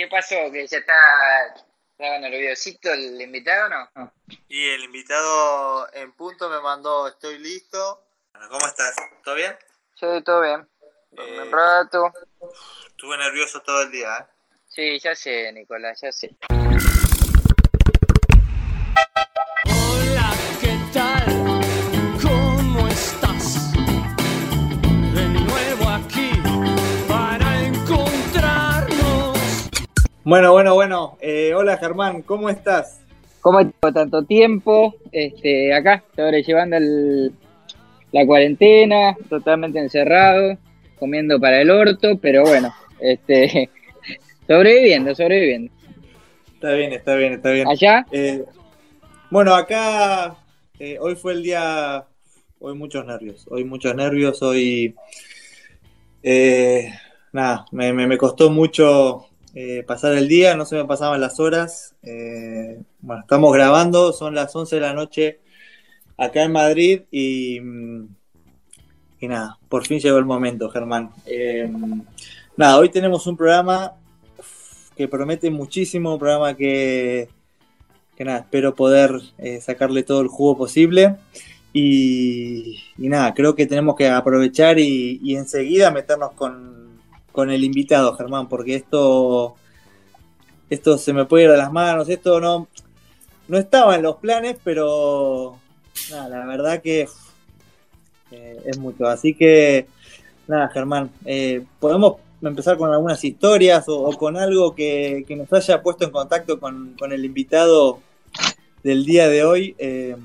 ¿Qué pasó? ¿Que ya está, estaba nerviosito el invitado o no? Y el invitado en punto me mandó, estoy listo. ¿Cómo estás? ¿Todo bien? Sí, todo bien. Eh, Un rato. Estuve nervioso todo el día, ¿eh? Sí, ya sé, Nicolás, ya sé. Bueno, bueno, bueno. Eh, hola Germán, ¿cómo estás? ¿Cómo estuvo tanto tiempo? Este, acá, sobrellevando el, la cuarentena, totalmente encerrado, comiendo para el orto, pero bueno, este, sobreviviendo, sobreviviendo. Está bien, está bien, está bien. ¿Allá? Eh, bueno, acá eh, hoy fue el día, hoy muchos nervios, hoy muchos nervios, hoy eh, nada, me, me- me costó mucho eh, pasar el día, no se me pasaban las horas. Eh, bueno, estamos grabando, son las 11 de la noche acá en Madrid y, mm, y nada, por fin llegó el momento, Germán. Eh, nada, hoy tenemos un programa que promete muchísimo, un programa que que nada, espero poder sacarle todo el jugo posible. Y, y nada, creo que tenemos que aprovechar y, y enseguida meternos con, con el invitado, Germán, porque esto, esto se me puede ir de las manos, esto no, no estaba en los planes, pero nada, la verdad que uf, eh, es mucho. Así que nada, Germán, eh, podemos empezar con algunas historias o, o con algo que, que nos haya puesto en contacto con, con el invitado del día de hoy. Eh,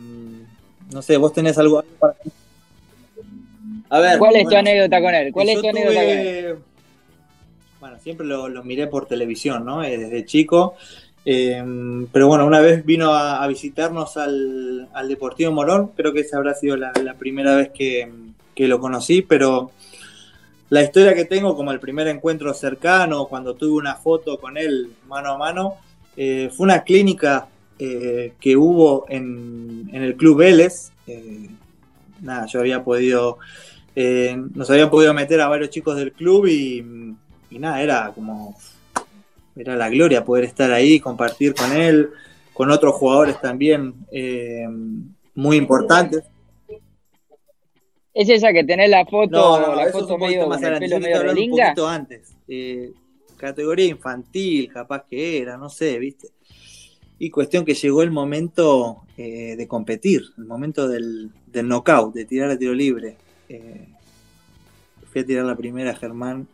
no sé, vos tenés algo para... A ver, ¿Cuál es tu anécdota con él? ¿Cuál es tu anécdota con él? Bueno, siempre lo, miré por televisión, ¿no? Eh, Desde chico. Eh, pero bueno, una vez vino a, visitarnos al, al Deportivo Morón. Creo que esa habrá sido la, primera vez que, que lo conocí. Pero la historia que tengo, como el primer encuentro cercano, cuando tuve una foto con él mano a mano, eh, fue una clínica eh, que hubo en, en el Club Vélez. Nada, yo había podido nos habían podido meter a varios chicos del club y, y nada, era como era la gloria poder estar ahí, compartir con él, con otros jugadores también eh, muy importantes. ¿Es esa que tenés la foto, No, no, la foto medio más adelante. pelo medio un poquito antes. Eh, categoría infantil, capaz que era, no sé, ¿viste? Y cuestión que llegó el momento eh, de competir, el momento del, del knockout, de tirar a tiro libre. Eh, fui a tirar la primera, Germán.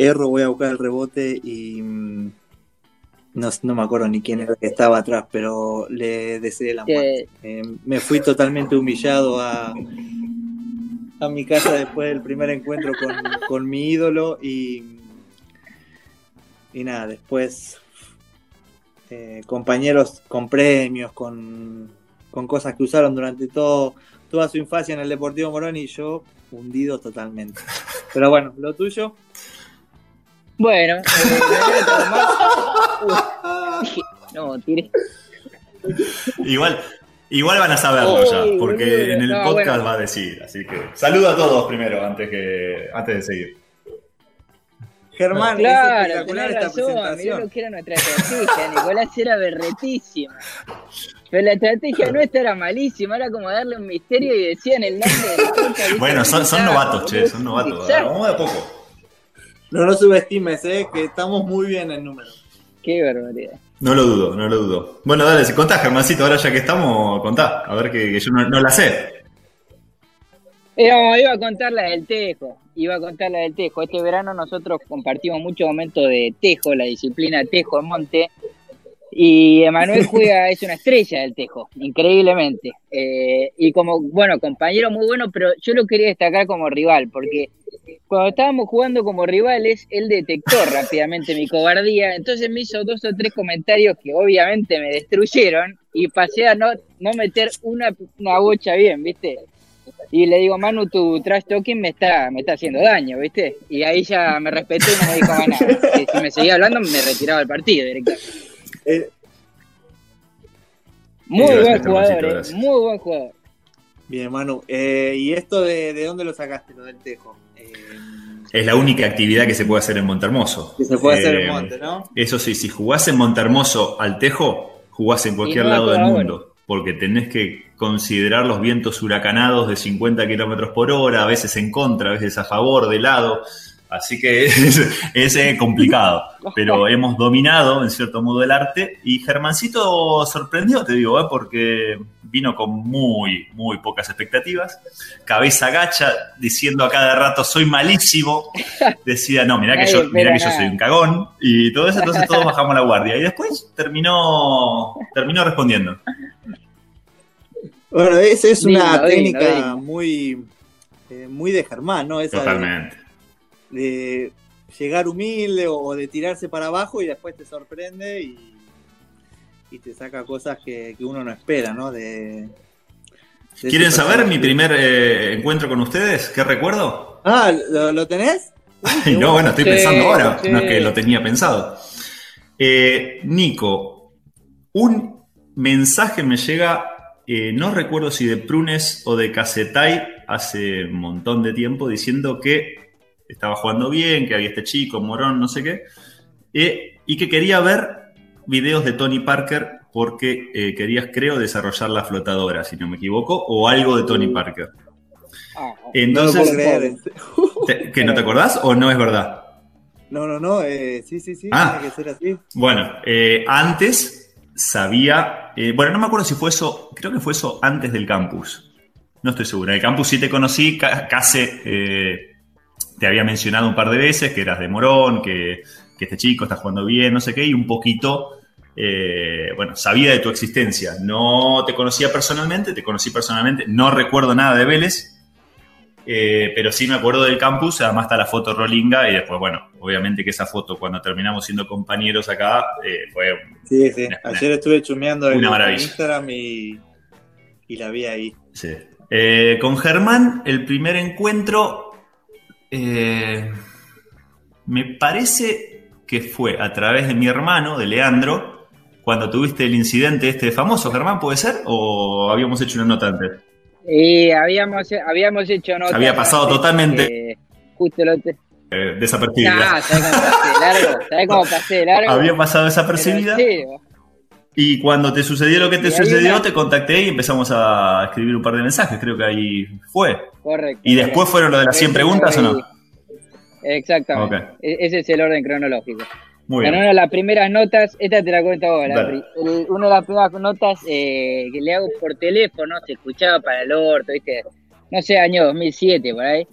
Erro, voy a buscar el rebote y mm, no, no me acuerdo ni quién era que estaba atrás, pero le deseé la muerte. Eh, me fui totalmente humillado a, a mi casa después del primer encuentro con, con mi ídolo y, y nada, después eh, compañeros con premios, con, con cosas que usaron durante todo, toda su infancia en el Deportivo Morón y yo hundido totalmente. Pero bueno, lo tuyo. Bueno, eh, no, tiré. Igual, igual van a saberlo ya, Uy, porque boludo, en el no, podcast bueno. va a decir. Así que saluda a todos primero antes que antes de seguir. Germán, es Claro, espectacular tenés esta razón, mirá presentación. lo que era nuestra estrategia, Nicolás era berretísima. Pero la estrategia nuestra era malísima, era como darle un misterio y decían el nombre del podcast. Bueno, son, son novatos, che, son novatos. Vamos de a poco. No lo subestimes, eh, que estamos muy bien en número. Qué barbaridad. No lo dudo, no lo dudo. Bueno, dale, si contás, Germancito, ahora ya que estamos, contá. A ver que, que yo no, no la sé. Iba, iba a contar la del tejo, iba a contar la del tejo. Este verano nosotros compartimos muchos momentos de tejo, la disciplina tejo en monte. Y Emanuel juega, es una estrella del tejo, increíblemente. Eh, y como, bueno, compañero muy bueno, pero yo lo quería destacar como rival, porque cuando estábamos jugando como rivales, él detectó rápidamente mi cobardía, entonces me hizo dos o tres comentarios que obviamente me destruyeron y pasé a no, no meter una, una bocha bien, ¿viste? Y le digo, Manu, tu trash talking me está, me está haciendo daño, ¿viste? Y ahí ya me respetó y no me dijo más nada. Que si me seguía hablando, me retiraba del partido directamente. Eh, Muy Gracias, buen jugador, eh, gracias. muy buen jugador. Bien, Manu. Eh, ¿Y esto de, de dónde lo sacaste, lo del tejo? Eh, es la única actividad que se puede hacer en Montermoso. Que se puede hacer Eh, en Monte, ¿no? Eso sí, si jugás en Montermoso al tejo, jugás en cualquier no lado del mundo. Porque tenés que considerar los vientos huracanados de 50 kilómetros por hora, a veces en contra, a veces a favor, de lado. Así que es, es, eh, complicado. Pero hemos dominado, en cierto modo, el arte. Y Germancito sorprendió, te digo, ¿eh? porque vino con muy, muy pocas expectativas. Cabeza gacha, diciendo a cada rato, soy malísimo. Decía, no, mirá que, yo, mirá que yo soy un cagón. Y todo eso, entonces todos bajamos la guardia. Y después terminó, terminó respondiendo. Bueno, esa es una Lindo, técnica lindo. muy, eh, muy de Germán, ¿no? Esa de- Totalmente. De llegar humilde o de tirarse para abajo y después te sorprende y, y te saca cosas que, que uno no espera, ¿no? De, de ¿Quieren saber mi primer eh, encuentro con ustedes? ¿Qué recuerdo? Ah, ¿lo, lo tenés? Ay, no, bueno, estoy Sí, pensando ahora, sí. no es que lo tenía pensado. Eh, Nico, un mensaje me llega, eh, no recuerdo si de Prunes o de Casetay, hace un montón de tiempo, diciendo que estaba jugando bien, que había este chico, Morón, no sé qué, eh, y que quería ver videos de Tony Parker porque eh, querías, creo, desarrollar la flotadora, si no me equivoco, o algo de Tony Parker. Ah, No lo Entonces, puedo creer. ¿te- ¿que no te acordás o no es verdad? No, no, no, eh, sí, sí, sí, Ah. tiene que ser así. Bueno, eh, antes sabía, eh, bueno, no me acuerdo si fue eso, creo que fue eso antes del campus. No estoy seguro. En el campus sí te conocí, ca- casi eh, te había mencionado un par de veces que eras de Morón, que, que este chico está jugando bien, no sé qué, y un poquito, eh, bueno, sabía de tu existencia. No te conocía personalmente, te conocí personalmente, no recuerdo nada de Vélez, eh, pero sí me acuerdo del campus, además está la foto rolinga y después, bueno, obviamente que esa foto cuando terminamos siendo compañeros acá eh, fue... Sí, sí. Una- Ayer estuve chumeando en. Instagram y, y la vi ahí. Sí. Eh, con Germán, el primer encuentro, eh, me parece que fue a través de mi hermano, de Leandro, cuando tuviste el incidente este famoso, Germán, ¿puede ser? ¿O habíamos hecho una nota antes? Y habíamos, habíamos hecho nota. Había pasado antes totalmente- Justo lo te... Eh, desapercibida. Nah, ¿sabés cómo pasé de largo? ¿Sabés cómo pasé de largo? Había pasado desapercibida. Y cuando te sucedió lo que te Y sucedió, una- te contacté y empezamos a escribir un par de mensajes. Creo que ahí fue. Correcto. ¿Y después fueron lo de las 100 preguntas o no? Exactamente. E- Ese es el orden cronológico. Muy En bien. una de las primeras notas, esta te la cuento ahora. El- Una de las primeras notas eh, que le hago por teléfono, se escuchaba para el orto, ¿viste? No sé, año 2007, por ahí.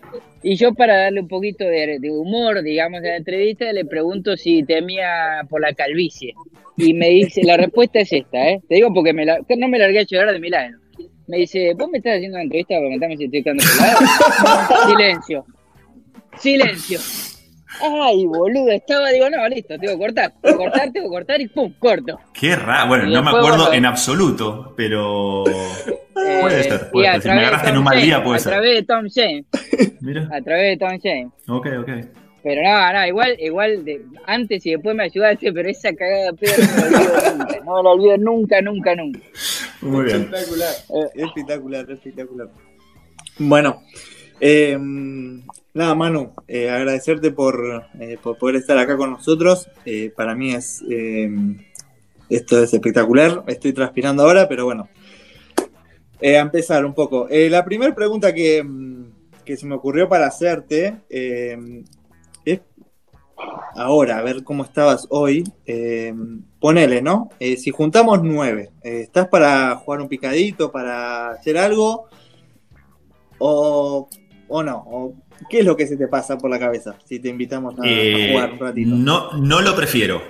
Y yo, para darle un poquito de, de humor, digamos, a la entrevista, le pregunto si temía por la calvicie. Y me dice, la respuesta es esta, ¿eh? Te digo porque me la- no me largué a llorar de milagro. Me dice, ¿vos me estás haciendo una entrevista para preguntarme si estoy quedando pelado? Silencio. Silencio. Ay, boludo, estaba, digo, no, listo, tengo que cortar. Tengo que cortar, tengo que cortar y pum, corto. Qué raro. Bueno, Y no me acuerdo bueno, en absoluto, pero. Puede Eh, ser, y puede a ser. Si me agarraste en un mal día, puede A ser. través de Tom James, Mira. a través de Tom James. Ok, ok. Pero no, no, igual, igual, de, antes y después me ayudaste, pero esa cagada de pedo no me la olvido nunca. No me la olvido nunca, nunca, nunca. Muy bien. Espectacular, Eh. espectacular, espectacular. Bueno, eh, nada, Manu, eh, agradecerte por, eh, por poder estar acá con nosotros. Eh, para mí es eh, esto es espectacular. Estoy transpirando ahora, pero bueno. Eh, a empezar un poco. Eh, la primera pregunta que, mm, que se me ocurrió para hacerte eh, ahora, a ver cómo estabas hoy. Eh, ponele, ¿no? Eh, si juntamos nueve, eh, ¿estás para jugar un picadito, para hacer algo? ¿O, o no? ¿O ¿Qué es lo que se te pasa por la cabeza si te invitamos a, a Eh, jugar un ratito? no, no lo prefiero.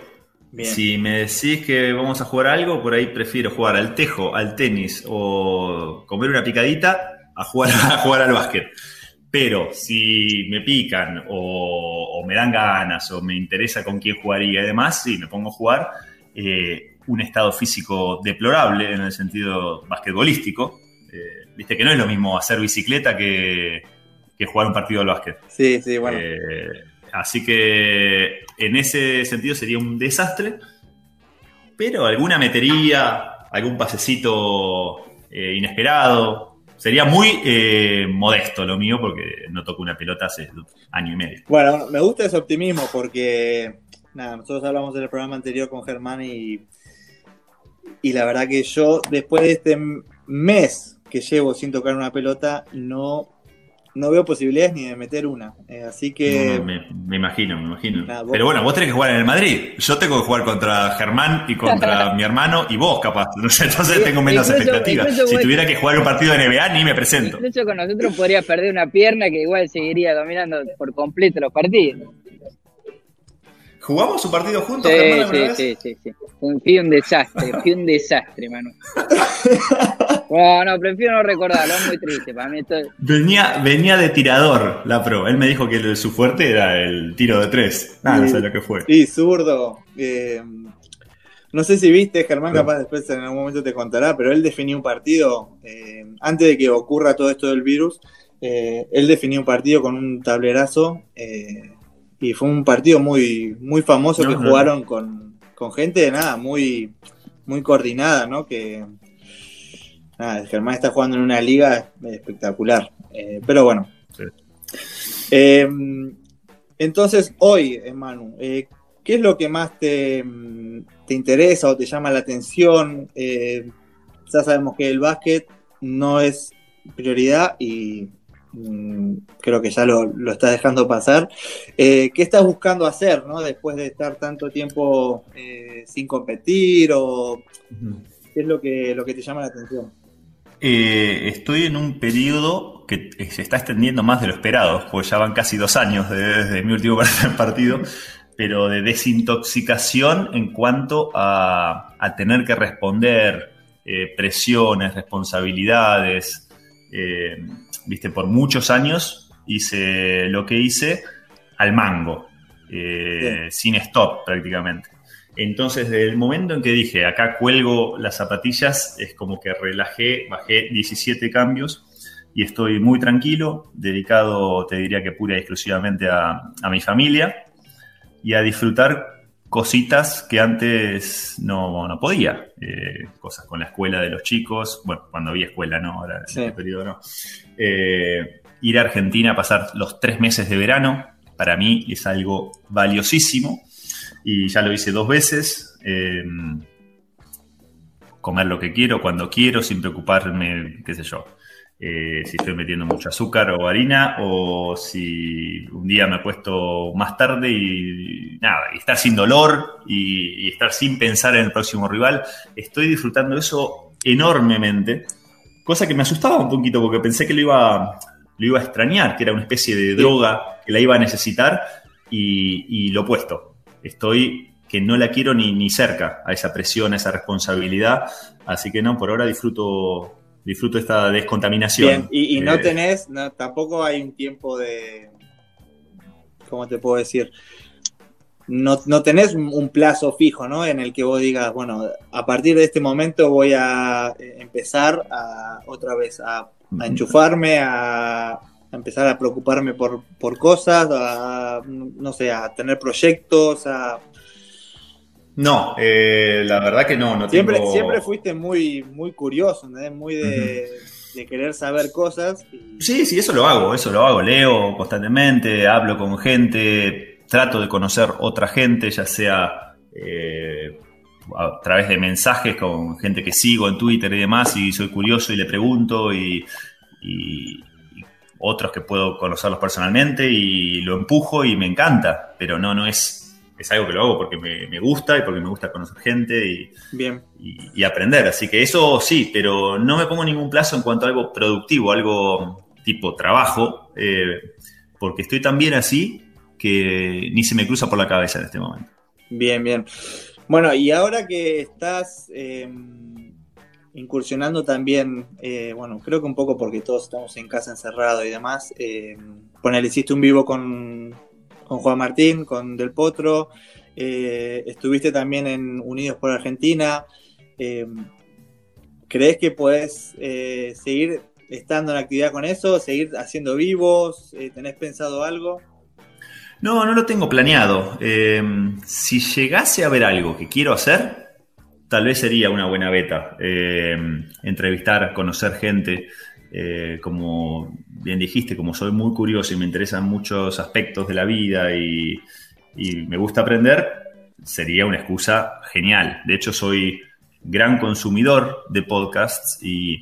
Bien. Si me decís que vamos a jugar algo, por ahí prefiero jugar al tejo, al tenis o comer una picadita a jugar, a jugar al básquet. Pero si me pican o, o me dan ganas o me interesa con quién jugaría y demás, sí, me pongo a jugar. Eh, un estado físico deplorable en el sentido basquetbolístico. Eh, Viste que no es lo mismo hacer bicicleta que, que jugar un partido al básquet. Sí, sí, bueno. Eh, así que en ese sentido sería un desastre. Pero alguna metería, algún pasecito inesperado, Sería muy eh, modesto lo mío porque no toco una pelota hace año y medio. Bueno, me gusta ese optimismo porque, nada, nosotros hablamos en el programa anterior con Germán y, y la verdad que yo, después de este mes que llevo sin tocar una pelota, no no veo posibilidades ni de meter una. Eh, así que. No, no, me, me, imagino, me imagino. Nada, Pero bueno, vos tenés que jugar en el Madrid. Yo tengo que jugar contra Germán y contra mi hermano y vos, capaz. Entonces tengo menos incluso, expectativas. Incluso si tuviera que jugar un partido de NBA, ni me presento. Incluso con nosotros podría perder una pierna que igual seguiría dominando por completo los partidos. ¿Jugamos un partido juntos, sí, Germán, sí, sí, sí, sí. Fui un desastre, fui un desastre, Manu. No, no, prefiero no recordarlo, es muy triste. Para mí esto... venía, venía de tirador la pro. Él me dijo que su fuerte era el tiro de tres. Nada, no sé lo que fue. Sí, zurdo. Eh, no sé si viste, Germán, capaz después en algún momento te contará, pero él definió un partido, eh, antes de que ocurra todo esto del virus, eh, él definió un partido con un tablerazo y fue un partido muy, muy famoso no, que no, jugaron con, con, gente de nada, muy, muy coordinada, ¿no? Que nada, Germán está jugando en una liga espectacular. Eh, pero bueno. Sí. Eh, entonces, hoy, Manu, eh, ¿qué es lo que más te, te, interesa o te llama la atención? Ya sabemos que el básquet no es prioridad y creo que ya lo, lo estás dejando pasar. Eh, ¿Qué estás buscando hacer ¿no? después de estar tanto tiempo eh, sin competir? O, ¿Qué es lo que, lo que te llama la atención? Eh, estoy en un periodo que se está extendiendo más de lo esperado, pues ya van casi dos años desde, desde mi último partido, pero de desintoxicación en cuanto a, a tener que responder presiones, responsabilidades. Eh, viste, por muchos años hice lo que hice al mango, eh, sin stop prácticamente. Entonces, desde el momento en que dije, acá cuelgo las zapatillas, es como que relajé, bajé 17 cambios y estoy muy tranquilo, dedicado, te diría que pura y exclusivamente a, a mi familia y a disfrutar cositas que antes no, no podía. Eh, cosas con la escuela de los chicos, bueno, cuando había escuela, ¿no? Ahora en sí. este periodo no. Eh, ir a Argentina a pasar los tres meses de verano, para mí es algo valiosísimo y ya lo hice dos veces. Eh, comer lo que quiero, cuando quiero, sin preocuparme, qué sé yo, eh, si estoy metiendo mucho azúcar o harina, o si un día me acuesto más tarde y nada, y estar sin dolor y, y, estar sin pensar en el próximo rival. Estoy disfrutando eso enormemente, cosa que me asustaba un poquito porque pensé que lo iba, lo iba a extrañar, que era una especie de droga que la iba a necesitar, y, y lo opuesto. Estoy que no la quiero ni, ni cerca a esa presión, a esa responsabilidad. Así que no, por ahora disfruto disfruto esta descontaminación. Bien, y, y no eh, tenés, no, tampoco hay un tiempo de, ¿cómo te puedo decir? No, no, tenés un plazo fijo, ¿no? En el que vos digas, bueno, a partir de este momento voy a eh, empezar a otra vez a, a enchufarme, a, a, empezar a preocuparme por, por cosas, a, no sé, a tener proyectos, a no, eh, la verdad que no. no siempre, tengo... siempre fuiste muy, muy curioso, ¿no? muy de, uh -huh. de, querer saber cosas. Y... Sí, sí, eso lo hago, eso lo hago. Leo constantemente, hablo con gente, trato de conocer otra gente, ya sea eh, a través de mensajes con gente que sigo en Twitter y demás, y soy curioso y le pregunto, y, y, y otros que puedo conocerlos personalmente, y lo empujo y me encanta, pero no, no es es algo que lo hago porque me, me, gusta y porque me gusta conocer gente y, Bien. Y, y, aprender. Así que eso sí, pero no me pongo ningún plazo en cuanto a algo productivo, algo tipo trabajo, eh, porque estoy tan bien así que ni se me cruza por la cabeza en este momento. Bien, bien. Bueno, y ahora que estás eh, incursionando también, eh, bueno, creo que un poco porque todos estamos en casa encerrados y demás, eh, ponele, hiciste un vivo con, con Juan Martín, con Del Potro, eh, estuviste también en Unidos por Argentina. Eh, ¿Crees que puedes eh, seguir estando en actividad con eso, seguir haciendo vivos? Eh, ¿Tenés pensado algo? No, no lo tengo planeado. Eh, si llegase a ver algo que quiero hacer, tal vez sería una buena beta. entrevistar, conocer gente eh, como bien dijiste, como soy muy curioso y me interesan muchos aspectos de la vida y, me gusta aprender, sería una excusa genial. De hecho, soy gran consumidor de podcasts y,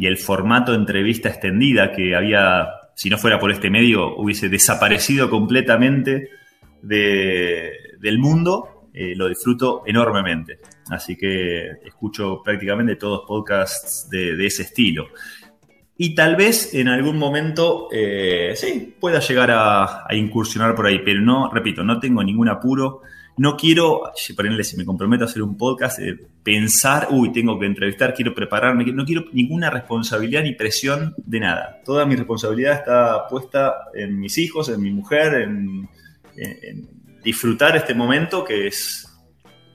el formato de entrevista extendida que había, si no fuera por este medio, hubiese desaparecido completamente de- del mundo, eh, lo disfruto enormemente. Así que escucho prácticamente todos podcasts de ese estilo. Y tal vez en algún momento, eh, sí, pueda llegar a, incursionar por ahí, pero no, repito, no tengo ningún apuro. No quiero, ejemplo, si me comprometo a hacer un podcast, eh, pensar, uy, tengo que entrevistar, quiero prepararme, no quiero ninguna responsabilidad ni presión de nada. Toda mi responsabilidad está puesta en mis hijos, en mi mujer, en disfrutar este momento que es,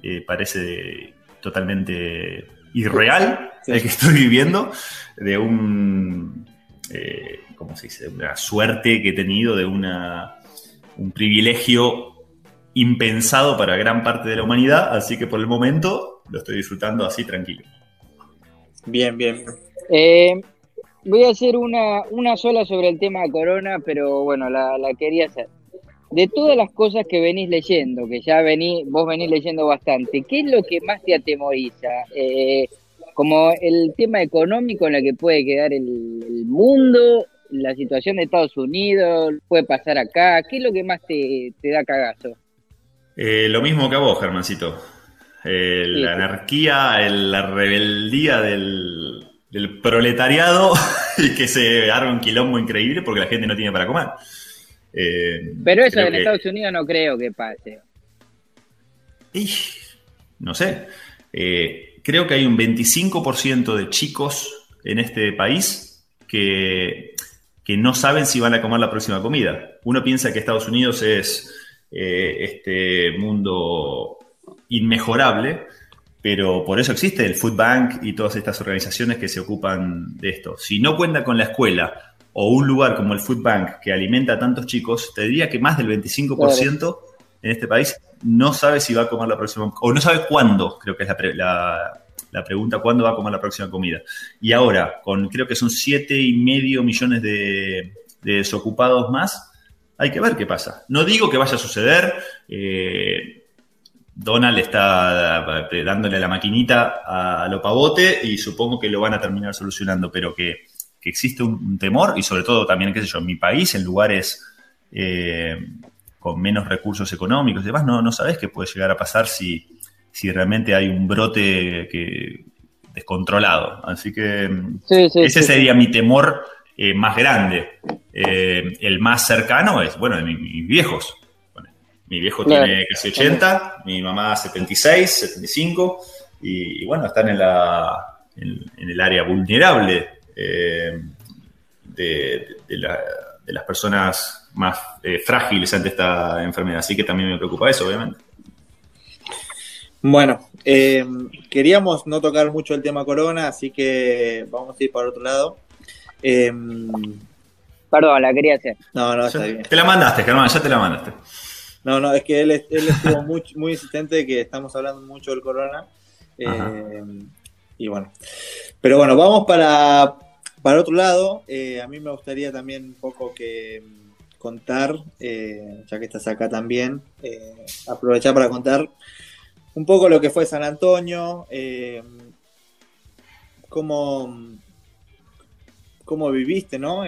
eh, parece totalmente irreal el que estoy viviendo, de un, eh, ¿cómo se dice? Una suerte que he tenido, de una, un privilegio impensado para gran parte de la humanidad, así que por el momento lo estoy disfrutando así tranquilo. Bien, bien. Eh, voy a hacer una, una sola sobre el tema corona, pero bueno, la, la quería hacer. De todas las cosas que venís leyendo, que ya vení, vos venís leyendo bastante, ¿qué es lo que más te atemoriza? Eh, como el tema económico en el que puede quedar el, el mundo, la situación de Estados Unidos, puede pasar acá, ¿qué es lo que más te, te da cagazo? Eh, lo mismo que a vos, Germancito. Eh, Sí. la anarquía, el- la rebeldía del, del proletariado y que se arma un quilombo increíble porque la gente no tiene para comer. Eh, Pero eso en que- Estados Unidos no creo que pase. Y, no sé. Eh, creo que hay un 25% de chicos en este país que, que no saben si van a comer la próxima comida. Uno piensa que Estados Unidos es eh, este mundo inmejorable, pero por eso existe el Food Bank y todas estas organizaciones que se ocupan de esto. Si no cuenta con la escuela o un lugar como el Food Bank que alimenta a tantos chicos, te diría que más del 25% en este país no sabe si va a comer la próxima, o no sabe cuándo, creo que es la, pre- la- la pregunta, cuándo va a comer la próxima comida. Y ahora, con creo que son siete y medio millones de, de desocupados más, hay que ver qué pasa. No digo que vaya a suceder, eh, Donald está eh, dándole la maquinita a, a lo pavote y supongo que lo van a terminar solucionando, pero que, que existe un, un temor y sobre todo también, qué sé yo, en mi país, en lugares eh, con menos recursos económicos y demás, no, no sabes qué puede llegar a pasar si, si realmente hay un brote que, descontrolado. Así que mm, Sí, sí, ese sí. sería mi temor eh, más grande. Eh, el más cercano es, bueno, de mi- mis viejos. Bueno, mi viejo Claro. tiene casi 80, mi mamá 76, 75, y, y bueno, están en, la, en, en el área vulnerable eh, de, de la- de las personas más eh, frágiles ante esta enfermedad. Así que también me preocupa eso, obviamente. Bueno, eh, queríamos no tocar mucho el tema corona, así que vamos a ir para otro lado. Eh, no, Perdón, la quería hacer. no, está Ya- bien. Te la mandaste, Germán, ya te la mandaste. No, no, es que él, él estuvo muy, muy insistente de que estamos hablando mucho del corona. Eh. Y bueno, pero bueno, vamos para, para otro lado. Eh, a mí me gustaría también un poco que mm, contar, eh, ya que estás acá también, eh, aprovechar para contar un poco lo que fue San Antonio, cómo, cómo viviste, ¿no?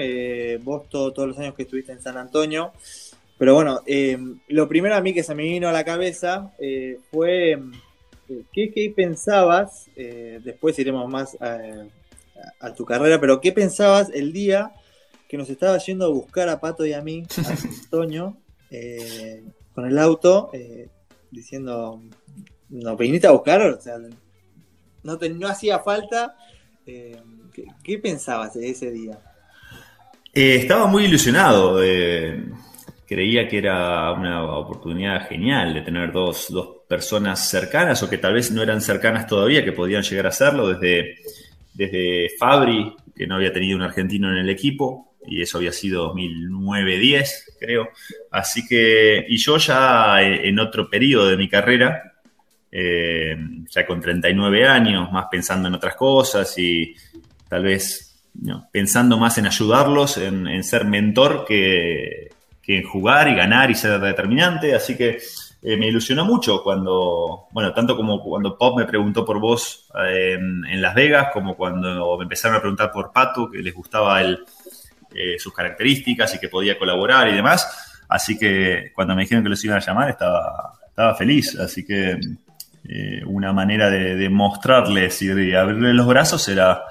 Vos todo- todos los años que estuviste en San Antonio. Pero bueno, lo primero a mí que se me vino a la cabeza fue eh, ¿qué, qué pensabas, eh, después iremos más a, a- a tu carrera, pero qué pensabas el día que nos estaba yendo a buscar a Pato y a mí, a Antonio, eh, con el auto, eh, diciendo, ¿nos viniste a buscar? O sea, no, te- no hacía falta. eh, ¿qué, qué pensabas de ese día? Eh, estaba muy ilusionado. creía que era una oportunidad genial de tener dos, dos personas cercanas o que tal vez no eran cercanas todavía, que podían llegar a serlo desde, desde Fabri, que no había tenido un argentino en el equipo, y eso había sido 2009-10, creo. Así que, y yo ya en otro periodo de mi carrera, eh, ya con 39 años, más pensando en otras cosas y tal vez pensando más en ayudarlos, en, ser mentor que, en jugar y ganar y ser determinante. Así que eh, me ilusionó mucho cuando, bueno, tanto como cuando Pop me preguntó por vos eh, en, Las Vegas, como cuando me empezaron a preguntar por Pato, que les gustaba el, eh, sus características y que podía colaborar y demás. Así que cuando me dijeron que los iban a llamar estaba, estaba feliz. Así que una manera de, mostrarles y de abrirles los brazos era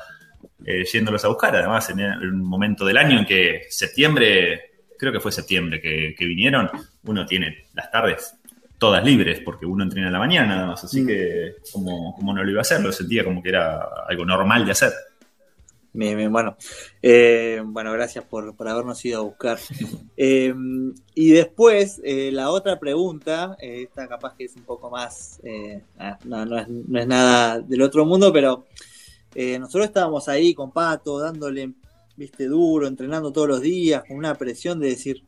yéndolos a buscar. Además, en un momento del año en que septiembre, creo que fue septiembre que, que vinieron, uno tiene las tardes todas libres porque uno entrena en la mañana nada más. Así mm. que, como, como no lo iba a hacer, lo sentía como que era algo normal de hacer. Bien, bien, bueno. Eh, bueno, gracias por, por, habernos ido a buscar. Eh, y después, eh, la otra pregunta, esta capaz que es un poco más, no, no, es, no, es, nada del otro mundo, pero nosotros estábamos ahí con Pato, dándole, viste, duro, entrenando todos los días, con una presión de decir,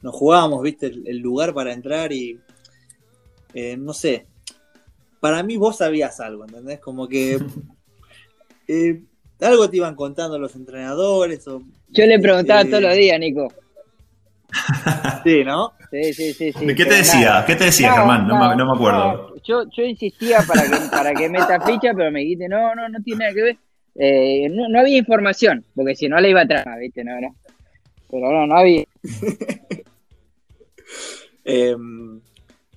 nos jugábamos, viste, el, el lugar para entrar y, no sé, para mí vos sabías algo, ¿entendés? Como que... algo te iban contando los entrenadores. O, Yo le preguntaba eh... todos los días, Nico. Sí, ¿no? Sí, sí, sí. sí ¿Qué te decía? Nada. ¿Qué te decía, no, Germán? No, no, no, me acuerdo. Yo, yo insistía para que, para que meta ficha, pero me dijiste, no, no, no tiene nada que ver. Eh, no, no, había información, porque si no le iba atrás, ¿viste? No, no. Pero no, no había. eh,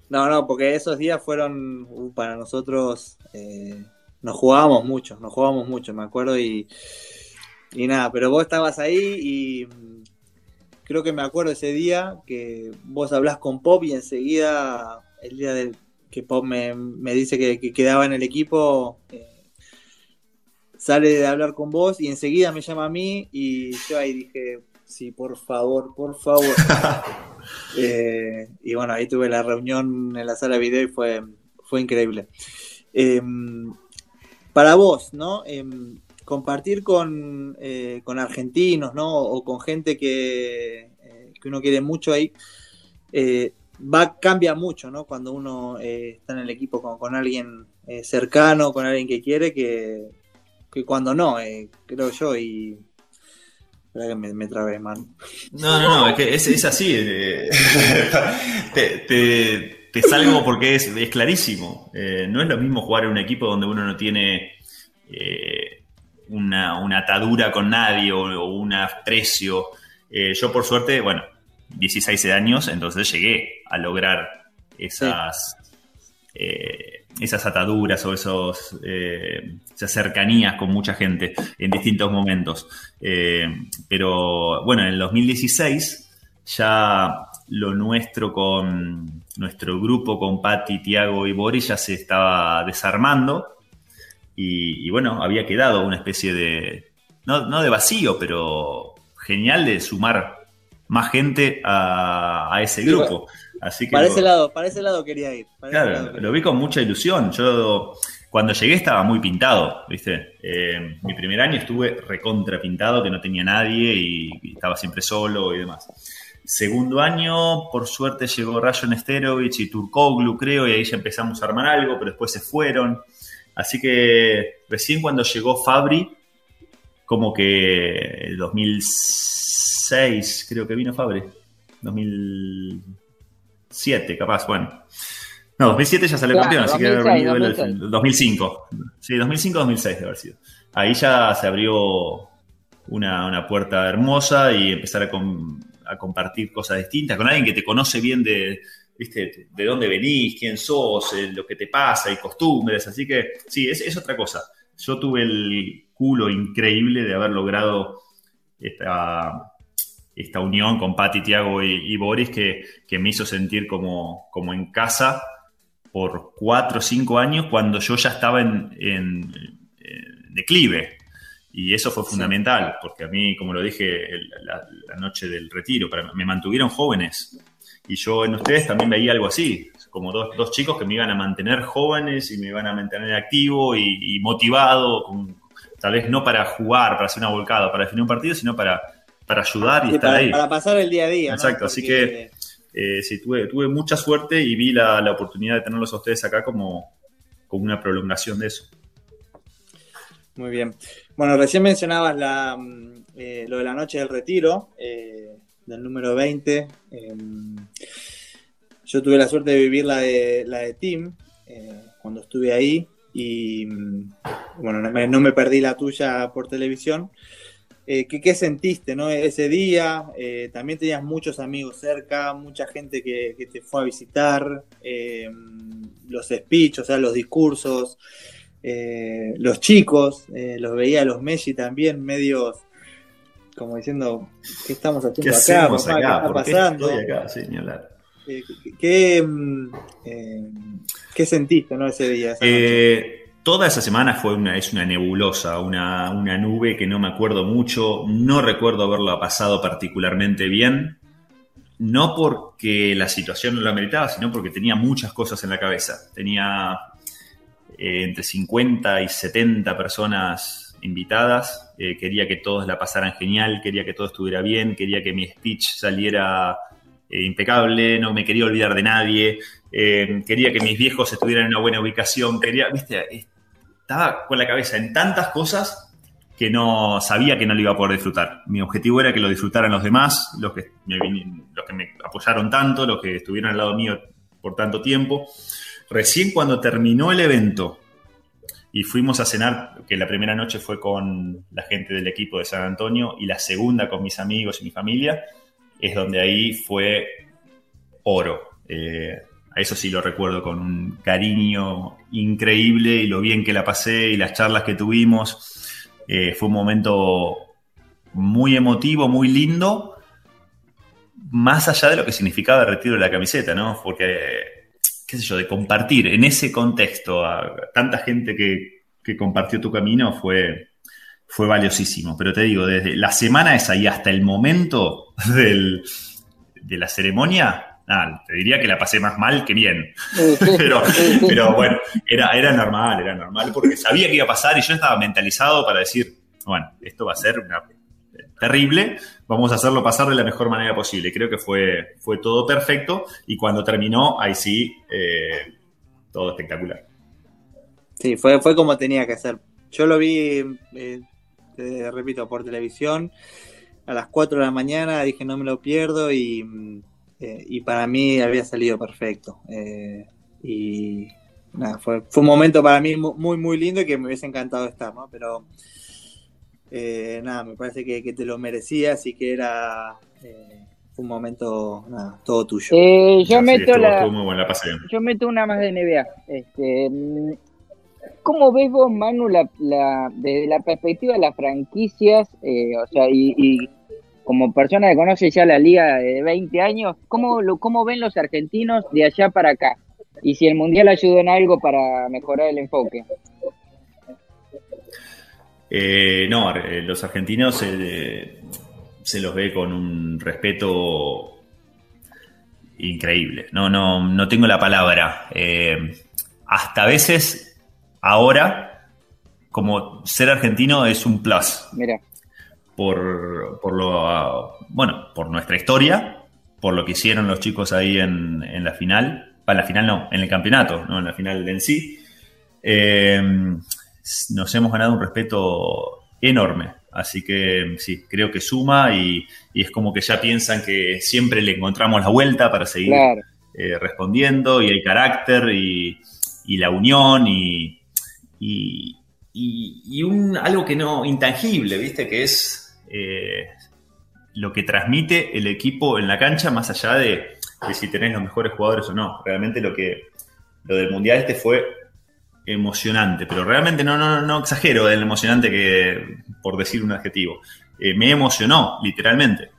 no, no, porque esos días fueron uh, para nosotros. Eh, nos jugábamos mucho, nos jugábamos mucho, me acuerdo, y, y nada, pero vos estabas ahí y creo que me acuerdo ese día que vos hablás con Pop y enseguida, el día del que Pop me, me dice que, que, quedaba en el equipo, eh, sale de hablar con vos y enseguida me llama a mí y yo ahí dije, sí, por favor, por favor. eh, y bueno, ahí tuve la reunión en la sala de video y fue, fue increíble. Eh, para vos, ¿no? Eh, compartir con, eh, con, argentinos, ¿no? O con gente que, eh, que uno quiere mucho ahí, va, cambia mucho, ¿no? Cuando uno está en el equipo con, con alguien cercano, con alguien que quiere, que, que cuando no, creo yo, y... Espera que me, me trabé, man. No, no, no, es que es, es así. te, te te salgo porque es, es clarísimo. Eh, no es lo mismo jugar en un equipo donde uno no tiene eh, una, una, atadura con nadie o, o un aprecio. Eh, yo, por suerte, bueno, 16 años, entonces llegué a lograr esas, sí. Esas ataduras o esos, esas cercanías con mucha gente en distintos momentos. pero bueno, en el 2016 ya lo nuestro con nuestro grupo, con Patti, Tiago y Boris, ya se estaba desarmando. Y, y, bueno, había quedado una especie de, no, no, de vacío, pero genial de sumar más gente a, a ese grupo. Así que para, ese lado, para ese lado quería ir. claro, lado lo vi con mucha ilusión. Yo cuando llegué estaba muy pintado, ¿viste? Eh, mi primer año estuve recontra pintado, que no tenía nadie y, y estaba siempre solo y demás. Segundo año, por suerte llegó Rayo Nesterovich y Turkoglu, creo, y ahí ya empezamos a armar algo, pero después se fueron. Así que recién cuando llegó Fabri, como que el 2006, creo que vino Fabri. 2007, capaz, bueno. No, 2007 ya salió claro, campeón, así 2006, que haber venido 2006. el 2005. Sí, 2005-2006 debe haber sido. Ahí ya se abrió una, una puerta hermosa y empezar a, con, a compartir cosas distintas con alguien que te conoce bien de, ¿viste? de dónde venís, quién sos, eh, lo que te pasa y costumbres. Así que sí, es, es, otra cosa. Yo tuve el culo increíble de haber logrado esta, esta unión con Pati, Tiago y, y, Boris que, que, me hizo sentir como, como en casa por cuatro o cinco años cuando yo ya estaba en, en, en declive. Y eso fue fundamental, sí. porque a mí, como lo dije la, la noche del retiro, para, me mantuvieron jóvenes. Y yo en ustedes también veía algo así, como dos, dos chicos que me iban a mantener jóvenes y me iban a mantener activo y, y motivado, con, tal vez no para jugar, para hacer una volcada, para definir un partido, sino para, para ayudar y sí, estar para, ahí. Para pasar el día a día. Exacto, ¿no? así que eh, sí, tuve, tuve mucha suerte y vi la, la oportunidad de tenerlos a ustedes acá como, como una prolongación de eso. Muy bien. Bueno, recién mencionabas la, mm, eh, lo de la noche del retiro, eh, del número 20. Em, yo tuve la suerte de vivir la de, la de Tim eh, cuando estuve ahí y mm, bueno, no me, no me perdí la tuya por televisión. Eh, ¿qué, qué sentiste ¿no? ese día? Eh, también tenías muchos amigos cerca, mucha gente que, que te fue a visitar, eh, los speech, o sea, los discursos, eh, los chicos, los veía los Messi también, medios como diciendo, ¿qué estamos haciendo ¿Qué acá? ¿Qué está ¿Por qué pasando? estoy acá? Sí, ¿qué, mm, qué sentiste ¿no? ese día? esa noche? Toda esa semana fue una, es una nebulosa, una, una nube que no me acuerdo mucho. No recuerdo haberla pasado particularmente bien. No porque la situación no lo ameritaba, sino porque tenía muchas cosas en la cabeza. Tenía eh, entre 50 y 70 personas invitadas. Eh, quería que todos la pasaran genial, quería que todo estuviera bien, quería que mi speech saliera eh, impecable, no me quería olvidar de nadie, quería que mis viejos estuvieran en una buena ubicación, quería, viste, estaba con la cabeza en tantas cosas que no sabía que no lo iba a poder disfrutar. Mi objetivo era que lo disfrutaran los demás, los que me, los que me apoyaron tanto, los que estuvieron al lado mío por tanto tiempo. Recién cuando terminó el evento y fuimos a cenar, que la primera noche fue con la gente del equipo de San Antonio y la segunda con mis amigos y mi familia, es donde ahí fue oro. Eh, a eso sí lo recuerdo con un cariño increíble y lo bien que la pasé y las charlas que tuvimos. Eh, fue un momento muy emotivo, muy lindo, más allá de lo que significaba el retiro de la camiseta, ¿no? Porque, qué sé yo, de compartir en ese contexto a tanta gente que, que compartió tu camino fue, fue valiosísimo. Pero te digo, desde la semana esa y hasta el momento del, de la ceremonia, nada, te diría que la pasé más mal que bien. pero, pero bueno, era, era normal, era normal, porque sabía que iba a pasar y yo estaba mentalizado para decir, bueno, esto va a ser una, terrible, vamos a hacerlo pasar de la mejor manera posible. Creo que fue, fue todo perfecto y cuando terminó, ahí sí, eh, todo espectacular. Sí, fue, fue como tenía que ser. Yo lo vi, eh, repito, por televisión a las 4 de la mañana, dije no me lo pierdo y, mm, eh, y para mí había salido perfecto. Eh, y nada, fue, fue un momento para mí mu- muy, muy lindo y que me hubiese encantado estar, ¿no? Pero eh, nada, me parece que, que te lo merecías y que era eh, un momento, nada, todo tuyo. Eh, yo Así meto la, buena, yo meto una más de NBA. Este, ¿Cómo ves vos, Manu, la, la, desde la perspectiva de las franquicias? eh, o sea, y, y como persona que conoce ya la liga de 20 años, ¿cómo, lo, ¿cómo ven los argentinos de allá para acá? Y si el Mundial ayudó en algo para mejorar el enfoque. Eh, no, eh, los argentinos eh, se los ve con un respeto increíble. No, no, no tengo la palabra. Eh, hasta a veces, ahora, como ser argentino es un plus. Mira, por, por lo ah, bueno, por nuestra historia, por lo que hicieron los chicos ahí en, en la final, para la final no, en el campeonato, no en la final en sí. Eh, nos hemos ganado un respeto enorme. Así que sí, creo que suma y, y es como que ya piensan que siempre le encontramos la vuelta para seguir claro. eh, respondiendo y el carácter y, y la unión y- y un, algo que no, intangible, ¿viste? Que es eh, lo que transmite el equipo en la cancha más allá de, si tenés los mejores jugadores o no. Realmente lo que lo del Mundial este fue emocionante, pero realmente no, no, no exagero del emocionante que, por decir un adjetivo. Eh, me emocionó, literalmente.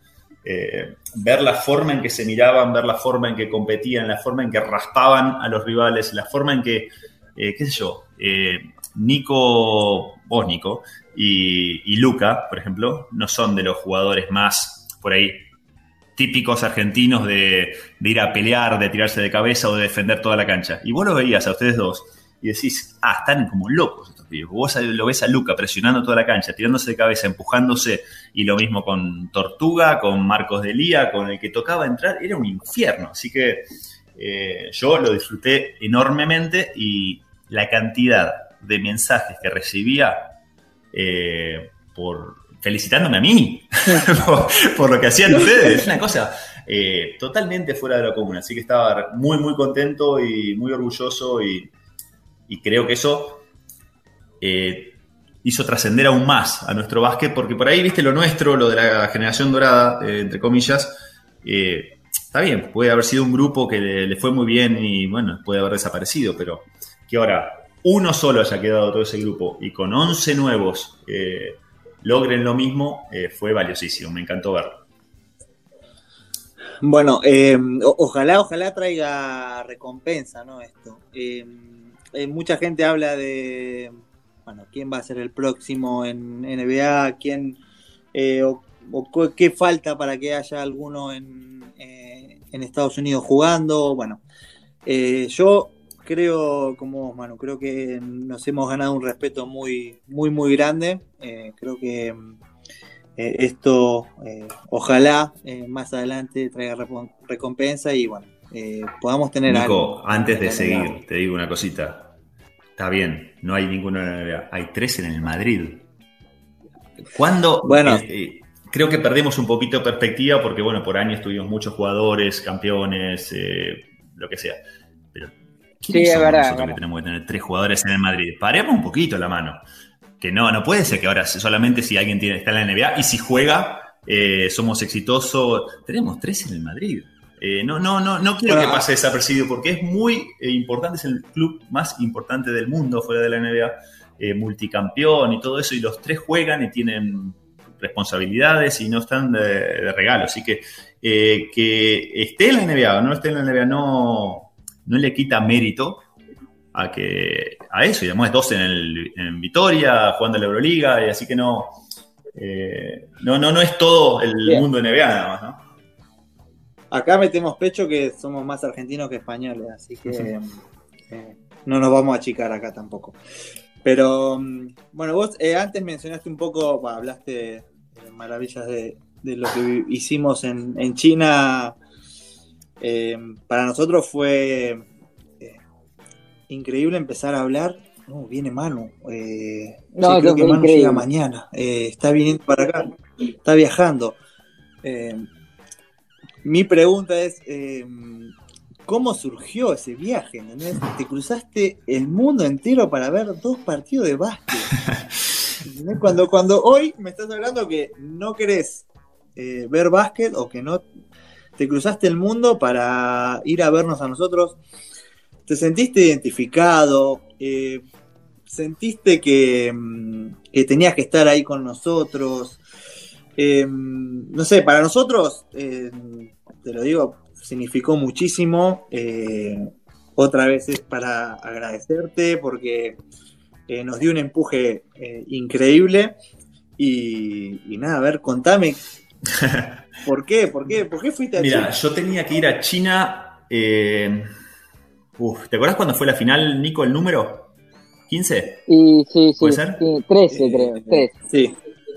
Eh, ver la forma en que se miraban, ver la forma en que competían, la forma en que raspaban a los rivales, la forma en que, qué sé yo, Nico, vos Nico, y, Luca, por ejemplo, no son de los jugadores más, por ahí, típicos argentinos de, de ir a pelear, de tirarse de cabeza o de defender toda la cancha. Y vos lo veías a ustedes dos y decís, ah, están como locos estos pibes. Vos lo ves a Luca presionando toda la cancha, tirándose de cabeza, empujándose, y lo mismo con Tortuga, con Marcos de Lía, con el que tocaba entrar, era un infierno. Así que eh, yo lo disfruté enormemente y la cantidad de mensajes que recibía eh, por felicitándome a mí por, por lo que hacían ustedes. Es una cosa eh, totalmente fuera de lo común. Así que estaba muy, muy contento y muy orgulloso y, y creo que eso eh, hizo trascender aún más a nuestro básquet, porque por ahí, viste, lo nuestro, lo de la generación dorada, eh, entre comillas, está bien, puede haber sido un grupo que le, le fue muy bien y, bueno, puede haber desaparecido, pero que ahora uno solo haya quedado todo ese grupo y con 11 nuevos eh, logren lo mismo, eh, fue valiosísimo, me encantó verlo. Bueno, eh, ojalá, ojalá traiga recompensa, ¿no? Esto. Mucha gente habla de, bueno, quién va a ser el próximo en NBA, quién, o, qué falta para que haya alguno en, Estados Unidos jugando. Bueno, yo creo, como vos, Manu, creo que nos hemos ganado un respeto muy, muy, muy grande. Eh, creo que mm, eh, esto, eh, ojalá más adelante traiga recompensa y bueno, eh, podamos tener Nico, algo. antes de NBA. seguir, te digo una cosita. Está bien, no hay ninguno en la NBA, hay tres en el Madrid. ¿Cuándo? Bueno. creo que perdemos un poquito de perspectiva porque, bueno, por años tuvimos muchos jugadores, campeones, lo que sea. Pero, Sí, ¿quiénes es verdad, nosotros es que verdad. tenemos que tener tres jugadores en el Madrid? Paremos un poquito la mano. Que no, no puede ser que ahora solamente si alguien tiene, está en la NBA y si juega eh, somos exitosos. Tenemos tres en el Madrid. Eh, no, no, no, no quiero Bueno, que pase desapercibido porque es muy eh, importante, es el club más importante del mundo fuera de la NBA, eh, multicampeón y todo eso, y los tres juegan y tienen responsabilidades y no están de, de regalo. Así que eh, que esté en la NBA o no esté en la NBA no, no le quita mérito a que a eso, y además dos en, el, en Vitoria, jugando en la Euroliga, y así que no, eh, no, no, no es todo el Bien. mundo NBA nada más, ¿no? Acá metemos pecho que somos más argentinos que españoles, así que eh, no nos vamos a achicar acá tampoco. Pero mm, bueno, vos eh, antes mencionaste un poco, bah, hablaste de maravillas de, de lo que hicimos en, en China. Eh, para nosotros fue eh, increíble empezar a hablar. No, viene Manu. Eh, No, sí, creo que Manu increíble. llega mañana. Eh, está viniendo para acá. Está viajando. Eh, mi pregunta es, eh, ¿cómo surgió ese viaje? ¿entendés? Te cruzaste el mundo entero para ver dos partidos de básquet. ¿entendés? Cuando, cuando hoy me estás hablando que no querés eh, ver básquet o que no te cruzaste el mundo para ir a vernos a nosotros, ¿te sentiste identificado? Eh, ¿Sentiste que, mm, que tenías que estar ahí con nosotros? Eh, no sé, para nosotros, eh, te lo digo, significó muchísimo. Otra vez es para agradecerte porque nos dio un empuje increíble. Y, y nada, a ver, contame. ¿Por qué? ¿Por qué? ¿Por qué fuiste a Mira, China? yo tenía que ir a China. eh, uf, ¿Te acuerdas cuando fue la final, Nico, el número? ¿15? Y sí, sí, ¿Puede ser? sí, 13 creo, 13. Sí,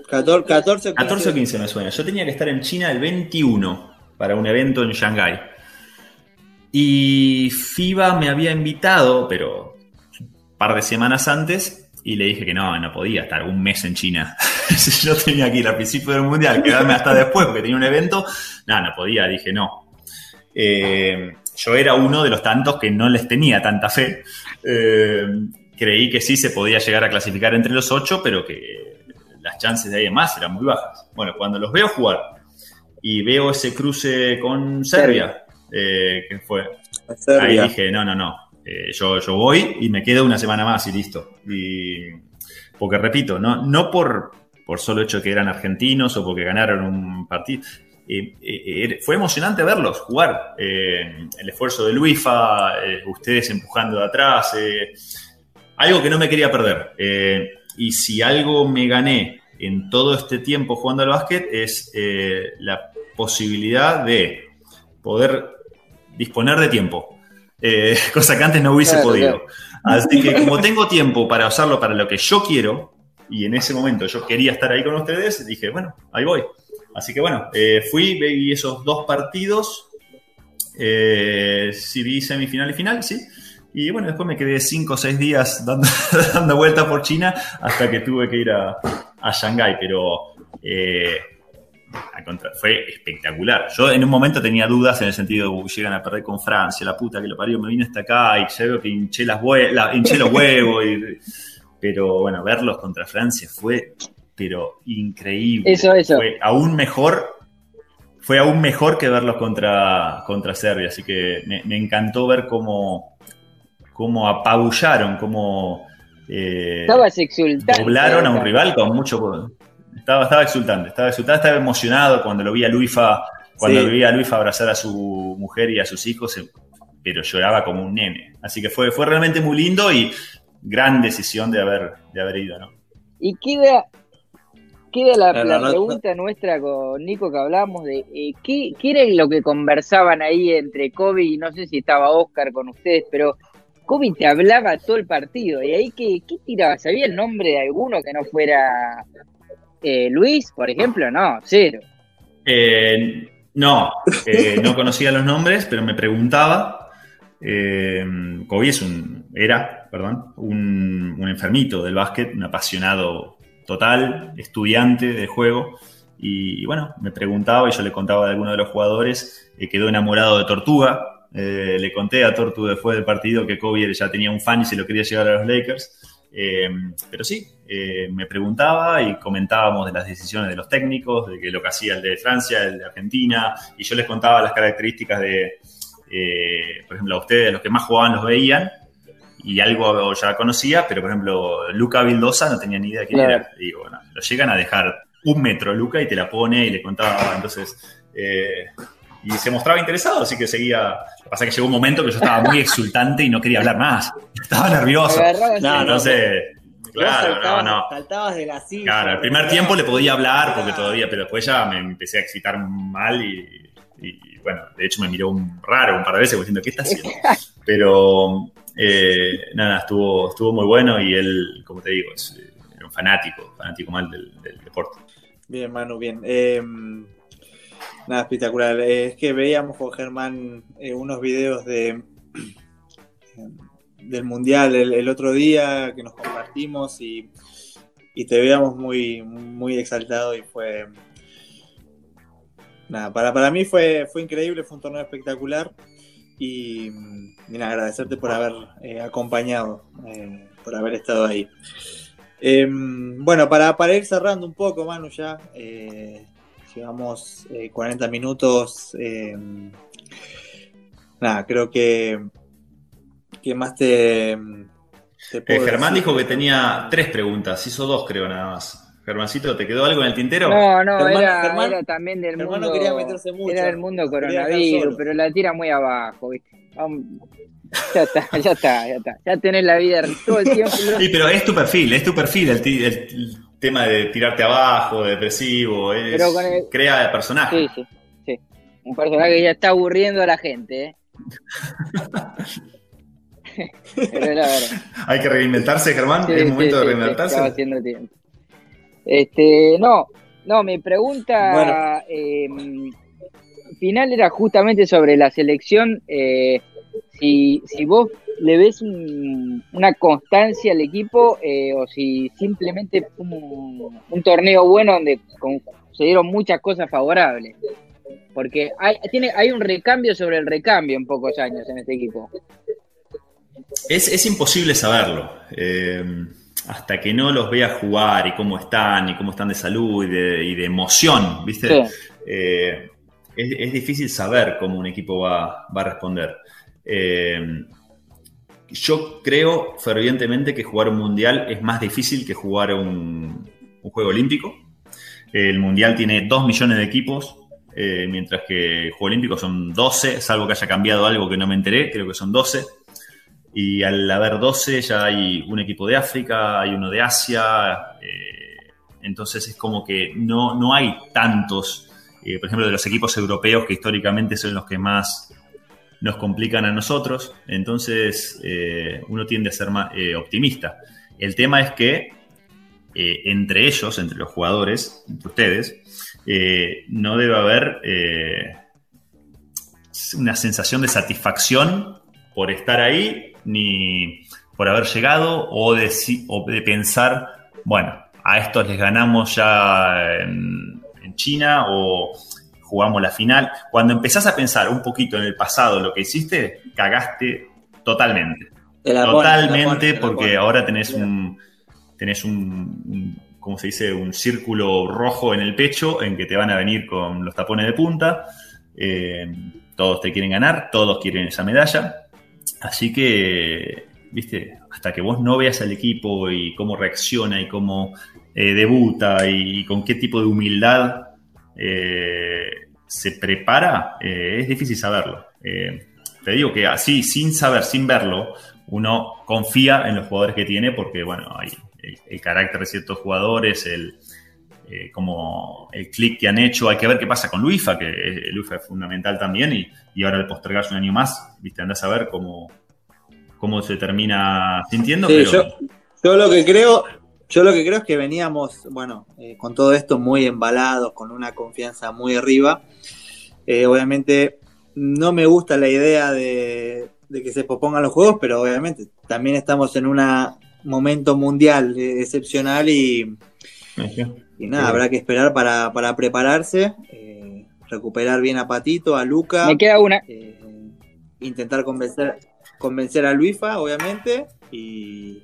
14, 14 o 15. 14 o 15 me suena. Yo tenía que estar en China el 21 para un evento en Shanghái. Y FIBA me había invitado, pero un par de semanas antes, y le dije que no, no podía estar un mes en China. Si yo tenía que ir al principio del mundial, quedarme hasta después porque tenía un evento, no, no podía, dije no. Eh, yo era uno de los tantos que no les tenía tanta fe. Eh, creí que sí se podía llegar a clasificar entre los ocho, pero que las chances de ahí en más eran muy bajas. Bueno, cuando los veo jugar y veo ese cruce con Serbia, eh, que fue, Serbia. ahí dije, no, no, no, eh, yo, yo voy y me quedo una semana más y listo. Porque repito, no, no por, por solo hecho que eran argentinos o porque ganaron un partido. eh, eh, fue emocionante verlos jugar. el esfuerzo de Luifa, ustedes empujando de atrás. algo que no me quería perder. Y si algo me gané en todo este tiempo jugando al básquet es la posibilidad de poder disponer de tiempo. Eh, cosa que antes no hubiese Claro, podido. Así que como tengo tiempo para usarlo para lo que yo quiero, y en ese momento yo quería estar ahí con ustedes, dije, bueno, ahí voy. Así que bueno, eh, fui, vi esos dos partidos, eh, sí vi semifinal y final, sí. Y bueno, después me quedé cinco o seis días dando, dando vueltas por China hasta que tuve que ir a, a Shanghái, pero eh, contra- fue espectacular. Yo en un momento tenía dudas en el sentido de "Uy, llegan a perder con Francia, la puta que lo parió, me vine hasta acá y ya veo que hinché, las hue- la- hinché los huevos. y- pero bueno, verlos contra Francia fue pero increíble. Eso, eso. Fue aún mejor. Fue aún mejor que verlos contra, contra Serbia, así que me, me encantó ver cómo, cómo apabullaron, cómo eh, doblaron a un rival con mucho. Estaba, estaba exultante, estaba exultante, estaba emocionado cuando lo vi a Luifa, cuando Sí. lo vi a Luifa abrazar a su mujer y a sus hijos, eh, pero lloraba como un nene. Así que fue, fue realmente muy lindo y gran decisión de haber, de haber ido, ¿no? Y queda, queda la, la no- pregunta nuestra con Nico que hablábamos de eh, ¿qué, qué era lo que conversaban ahí entre Kobe y no sé si estaba Oscar con ustedes, pero Kobe te hablaba todo el partido y ahí qué, qué tiraba, ¿sabía el nombre de alguno que no fuera eh, Luis, por ejemplo? No, cero. Eh, no, eh, no conocía los nombres, pero me preguntaba. Eh, Kobe es un, era, perdón, un, un enfermito del básquet, un apasionado total, estudiante de juego. Y, bueno, me preguntaba y yo le contaba de alguno de los jugadores. quedó enamorado de Tortuga. Le conté a Tortu después del partido que Kobe ya tenía un fan y se lo quería llevar a los Lakers. Pero sí, eh, me preguntaba y comentábamos de las decisiones de los técnicos, de que lo que hacía el de Francia, el de Argentina, y yo les contaba las características de, eh, por ejemplo, a ustedes, los que más jugaban los veían, y algo ya conocía, pero por ejemplo, Luca Vildosa no tenía ni idea de quién Claro. era. Y digo, bueno, lo llegan a dejar un metro Luca y te la pone y le contaba, entonces... eh, y se mostraba interesado, así que seguía. Lo que pasa es que llegó un momento que yo estaba muy exultante y no quería hablar más. Estaba nervioso. No, no, Entonces, claro, no, saltabas, no. saltabas de la silla. Claro, el primer tiempo le podía hablar porque todavía, pero después ya me empecé a excitar mal y, y, bueno, de hecho me miró un raro un par de veces diciendo, ¿qué está haciendo? Pero eh, nada, estuvo, estuvo muy bueno y él, como te digo, es era un fanático, fanático mal del, del deporte. Bien, Manu, bien. Eh, nada, espectacular. Eh, es que veíamos con Germán eh, unos videos de del Mundial el, otro día que nos compartimos y, y te veíamos muy, muy exaltado y fue... Nada, para, para mí fue, fue increíble, fue un torneo espectacular y, y agradecerte por haber eh, acompañado, eh, por haber estado ahí. Eh, bueno, para, para ir cerrando un poco, Manu, ya eh, llevamos eh, 40 minutos. eh, nada, creo que, que más te, te Eh, Germán decir. dijo que tenía tres preguntas, hizo dos creo nada más. Germancito, ¿te quedó algo en el tintero? No, no, Germán- era, Germán- era también del Germán mundo. no quería meterse mucho. Era del mundo coronavirus, pero la tira muy abajo, ¿viste? Ya está, ya está, ya está. Ya tenés la vida todo el tiempo. Sí, pero es tu perfil, es tu perfil el, ti- el- el tema de tirarte abajo, de depresivo, es, Pero con el- crea de personaje. Sí, sí, sí. Un personaje que ya está aburriendo a la gente, ¿eh? Pero es la verdad. Hay que reinventarse, Germán, Sí, es sí, momento de sí, reinventarse. estaba haciendo tiempo. Este, no, no, mi pregunta eh, final era justamente sobre la selección. eh, si, si vos le ves un- una constancia al equipo eh, o si simplemente fue un, un torneo bueno donde con- se dieron muchas cosas favorables. Porque hay, tiene, hay un recambio sobre el recambio en pocos años en este equipo. Es, es imposible saberlo. eh, hasta que no los veas jugar y cómo están, y cómo están de salud y de, y de emoción, ¿viste? Sí. Eh, es, es difícil saber cómo un equipo va, va a responder. Eh, yo creo fervientemente que jugar un mundial es más difícil que jugar un, un juego olímpico. El mundial tiene 2 millones de equipos, eh, mientras que el juego olímpico son 12, salvo que haya cambiado algo que no me enteré, creo que son 12. Y al haber 12 ya hay un equipo de África, hay uno de Asia, eh, entonces es como que no, no hay tantos, eh, por ejemplo, de los equipos europeos que históricamente son los que más nos complican a nosotros, entonces eh, uno tiende a ser más optimista. El tema es que entre ellos, entre los jugadores, entre ustedes, no debe haber una sensación de satisfacción por estar ahí ni por haber llegado o de, si- o de pensar, bueno, a estos les ganamos ya en, en China o jugamos la final. Cuando empezás a pensar un poquito en el pasado lo que hiciste, cagaste totalmente. Pone, te Totalmente, pone, te la porque pone. ahora tenés un, tenés un, un- ¿cómo se dice? Un círculo rojo en el pecho en que te van a venir con los tapones de punta. Eh, todos te quieren ganar, todos quieren esa medalla. Así que, viste, hasta que vos no veas al equipo y cómo reacciona y cómo eh, debuta y, con qué tipo de humildad eh, se prepara, eh, es difícil saberlo. Eh, te digo que así, sin saber, sin verlo, uno confía en los jugadores que tiene porque, bueno, hay el, el carácter de ciertos jugadores, el, eh, como el clic que han hecho. Hay que ver qué pasa con Luifa, que eh, Luifa es fundamental también y, y ahora al postergarse un año más, viste, andás a ver cómo, cómo se termina sintiendo. Sí, pero yo, yo lo que creo, yo lo que creo es que veníamos, bueno, eh, con todo esto muy embalados, con una confianza muy arriba. Eh, obviamente no me gusta la idea de, de que se pospongan los juegos, pero obviamente también estamos en un momento mundial excepcional y, y nada, Sí. habrá que esperar para, para prepararse, eh, recuperar bien a Patito, a Luca. Me queda una. eh, intentar convencer, convencer a Luifa, obviamente, y,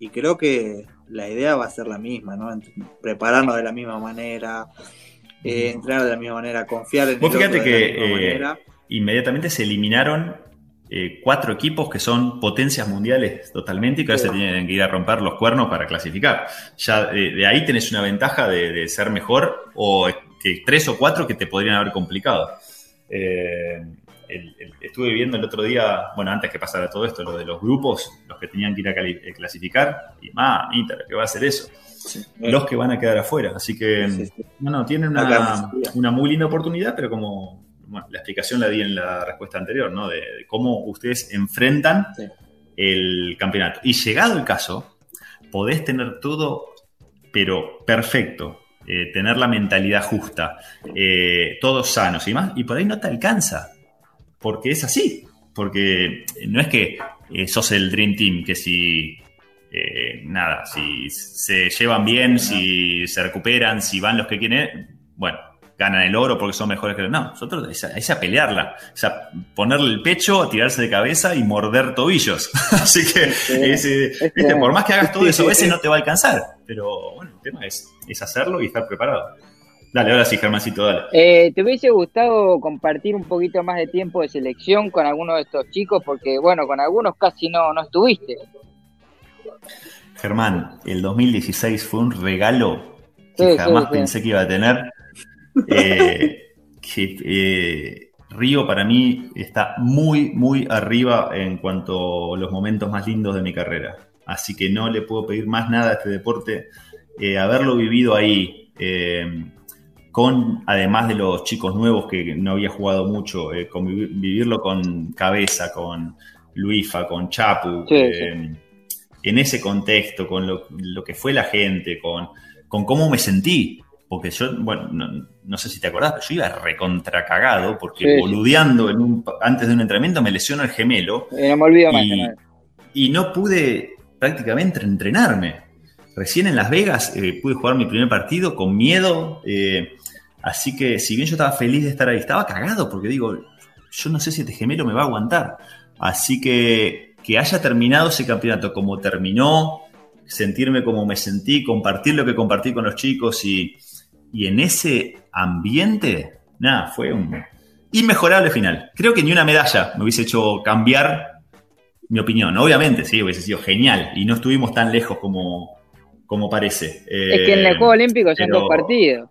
y creo que la idea va a ser la misma, ¿no? Prepararnos de la misma manera, eh, entrenar de la misma manera, confiar en Vos el fíjate otro de la que, misma eh, manera. inmediatamente se eliminaron eh, cuatro equipos que son potencias mundiales totalmente y que ahora Sí. se tienen que ir a romper los cuernos para clasificar. Ya de ahí tenés una ventaja de, de ser mejor o que tres o cuatro que te podrían haber complicado. Eh, el- el- estuve viendo el otro día, bueno, antes que pasara todo esto, lo de los grupos, los que tenían que ir a cali- eh, clasificar, y más, Inter, que va a hacer eso. Los que van a quedar afuera. Así que, Sí, sí. no, no, tienen una, una muy linda oportunidad, pero como bueno, la explicación la di en la respuesta anterior, ¿no? De, de cómo ustedes enfrentan Sí. el campeonato. Y llegado el caso, podés tener todo, pero perfecto. eh, tener la mentalidad justa, eh, todos sanos y más, y por ahí no te alcanza, porque es así, porque no es que eh, sos el Dream Team, que si eh, nada, si se llevan bien, si se recuperan, si van los que quieren, bueno, ganan el oro porque son mejores que los. No, nosotros es a, es a pelearla, es a ponerle el pecho, tirarse de cabeza y morder tobillos. Así que, es, Es viste, por más que hagas todo eso, a Sí, veces sí. no te va a alcanzar. Pero bueno, el tema es, es hacerlo y estar preparado. Dale, ahora sí, Germancito, dale. Eh, ¿Te hubiese gustado compartir un poquito más de tiempo de selección con alguno de estos chicos? Porque, bueno, con algunos casi no, no estuviste. Germán, el 2016 fue un regalo Sí, que sí, jamás sí. pensé que iba a tener. Eh, que eh, Río para mí está muy, muy arriba en cuanto a los momentos más lindos de mi carrera. Así que no le puedo pedir más nada a este deporte. Eh, haberlo vivido ahí, con además de los chicos nuevos que no había jugado mucho, vivirlo con Cabeza, con Luifa, con Chapu, Sí, en ese contexto, con lo, lo que fue la gente, con, con cómo me sentí. Porque yo, bueno, no, no sé si te acordás, pero yo iba recontracagado porque Sí, sí. boludeando en un, antes de un entrenamiento me lesionó el gemelo Eh, no me olvido más. y, ¿no? y no pude prácticamente entrenarme. Recién en Las Vegas eh, pude jugar mi primer partido con miedo. eh, así que si bien yo estaba feliz de estar ahí, estaba cagado porque digo, yo no sé si este gemelo me va a aguantar. Así que que haya terminado ese campeonato como terminó, sentirme como me sentí, compartir lo que compartí con los chicos y, y en ese ambiente, nada, fue un inmejorable final. Creo que ni una medalla me hubiese hecho cambiar mi opinión. Obviamente, sí, hubiese sido genial y no estuvimos tan lejos como, como parece. Es que en el Eh, Juego Olímpico son dos partidos.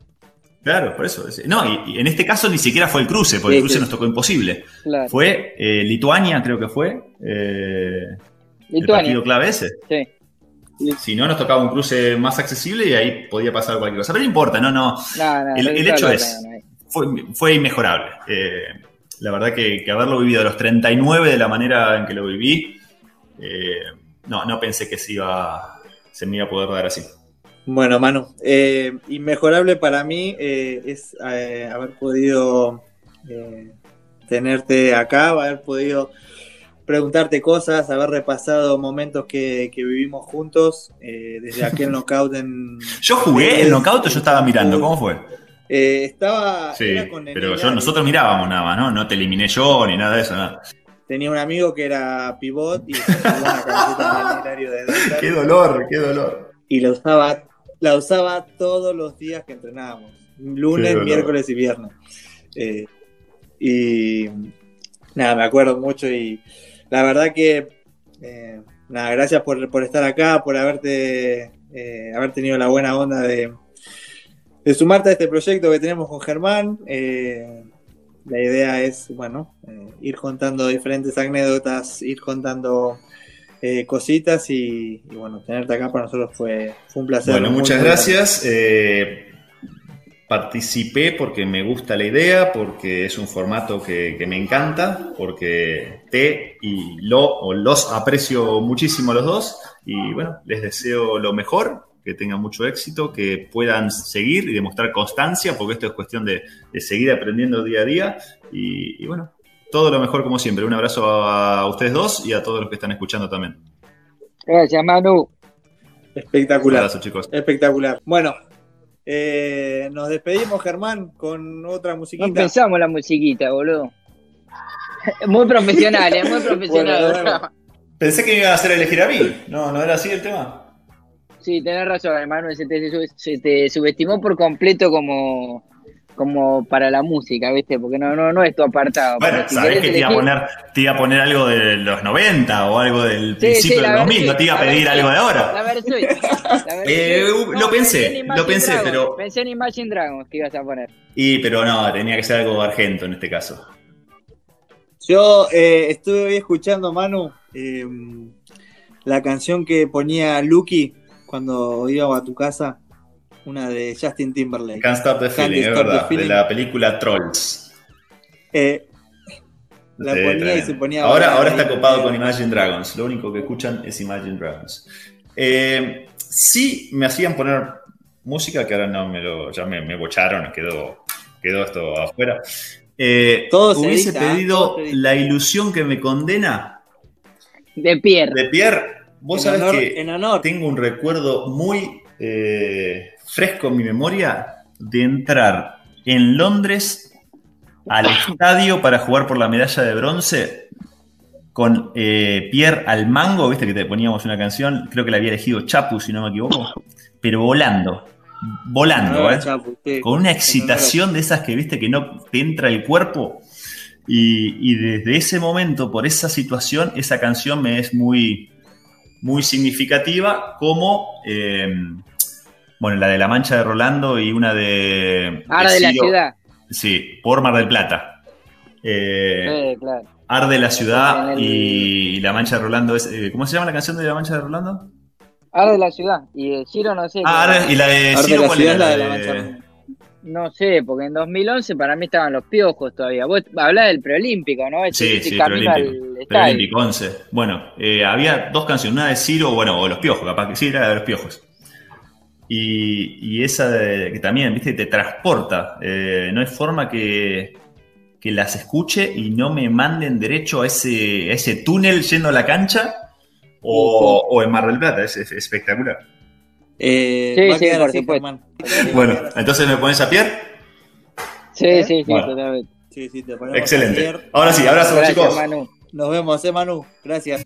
Claro, por eso. es- No, y, y en este caso ni siquiera fue el cruce, porque Sí, el cruce sí. nos tocó imposible. Claro. Fue eh, Lituania, creo que fue. eh, el Lituania. partido clave ese. Sí. Si no, nos tocaba un cruce más accesible y ahí podía pasar cualquier cosa. Pero no importa, no, no. No, no, El- hecho es-. Fue, fue inmejorable. Eh, la verdad que, que haberlo vivido a los 39 de la manera en que lo viví, eh, no, no pensé que se, iba, se me iba a poder dar así. Bueno, Manu, eh, inmejorable para mí eh, es eh, haber podido eh, tenerte acá, haber podido preguntarte cosas, haber repasado momentos que, que vivimos juntos, eh, desde aquel knockout en... Yo jugué el knockout o yo estaba mirando, ¿cómo fue? Eh, estaba... Sí, era con pero yo, nosotros mirábamos nada más, ¿no? No te eliminé yo ni nada de eso, nada. Tenía un amigo que era pivot y una camiseta de Qué dolor, qué dolor. y la usaba, la usaba todos los días que entrenábamos, lunes, miércoles y viernes. Eh, y nada, me acuerdo mucho y la verdad que eh, nada, gracias por, por estar acá, por haberte eh, haber tenido la buena onda de, de sumarte a este proyecto que tenemos con Germán. Eh, la idea es, bueno, eh, ir contando diferentes anécdotas, ir contando eh, cositas y, y, bueno, tenerte acá para nosotros fue, fue un placer. Bueno, muchas gracias. Eh, participé porque me gusta la idea, porque es un formato que, que me encanta, porque te y lo o los aprecio muchísimo los dos y bueno, les deseo lo mejor, que tengan mucho éxito, que puedan seguir y demostrar constancia, porque esto es cuestión de, de seguir aprendiendo día a día y, y bueno, todo lo mejor como siempre. Un abrazo a ustedes dos y a todos los que están escuchando también. Gracias, Manu. Un Espectacular. abrazo, chicos. Espectacular. Bueno, eh, nos despedimos, Germán, con otra No musiquita. empezamos la musiquita, boludo. Muy profesional, ¿eh? Muy profesional. Bueno, bueno. Pensé que me iban a hacer elegir a mí. No, no era así el tema. Sí, tenés razón, hermano. Se te, se te subestimó por completo como, como para la música, ¿viste? Porque no, no, no es tu apartado. Bueno, si sabés que te iba, a poner, te iba a poner algo de los 90 o algo del Sí, principio sí, del 2000, Versuit, no te iba a pedir algo de La ahora. La Versuit. Eh, lo pensé, lo pensé, Dragons, pero- Pensé en Imagine Dragons que ibas a poner. Y, pero no, tenía que ser algo argento en este caso. Yo eh, estuve hoy escuchando, Manu, eh, la canción que ponía Lucky cuando iba a tu casa, una de Justin Timberlake. Can't Stop the Can't Feeling, es the verdad, de la película Trolls. Eh, la Sí, ponía y se ponía. Ahora, ahora está copado con Imagine Dragons. Lo único que escuchan es Imagine Dragons. Eh, sí me hacían poner música que ahora no me lo. Ya me, me bocharon, quedó, quedó esto afuera. Eh, Todo hubiese edita, pedido Todo. La ilusión que me condena De Pierre. de Pierre. Vos En sabés honor- que en honor. tengo un recuerdo muy eh, fresco en mi memoria de entrar en Londres al estadio para jugar por la medalla de bronce con eh, Pierre al mango, viste que te poníamos una canción, creo que la había elegido Chapu, si no me equivoco, pero volando, volando, Ah, ¿eh? Chapu, sí. con una excitación de esas que viste que no te entra el cuerpo. Y, y desde ese momento, por esa situación, esa canción me es muy, muy significativa, como eh, bueno, la de La Mancha de Rolando y una de. Ahora de la Ciro- ciudad. Sí, por Mar del Plata. Eh, Sí, claro. Arde la ciudad el- y La Mancha de Rolando es. eh, ¿Cómo se llama la canción de La Mancha de Rolando? Ahora de la ciudad. Y de Giro no sé. Ah, Arde, y la de Arde Ciro, la ¿cuál era? la de La la de- mancha. No sé, porque en 2011 para mí estaban los piojos todavía. Vos hablás del preolímpico, ¿no? Ese- Sí, ese sí, preolímpico. Preolímpico, 11. Bueno, eh, había dos canciones, una de Ciro, bueno, o Los Piojos, capaz que sí, era de Los Piojos. Y, y esa de, que también, viste, te transporta. Eh, no hay forma que, que las escuche y no me manden derecho a ese, a ese túnel yendo a la cancha o, o en Mar del Plata, es, es espectacular. Eh, Sí, sí, por supuesto. Bueno, entonces me pones a Pierre. Sí, ¿Eh? sí, sí, Bueno. totalmente. Sí, sí, te ponemos Excelente. Ahora sí, abrazo, Gracias, chicos. Manu. Nos vemos, eh, Manu. Gracias.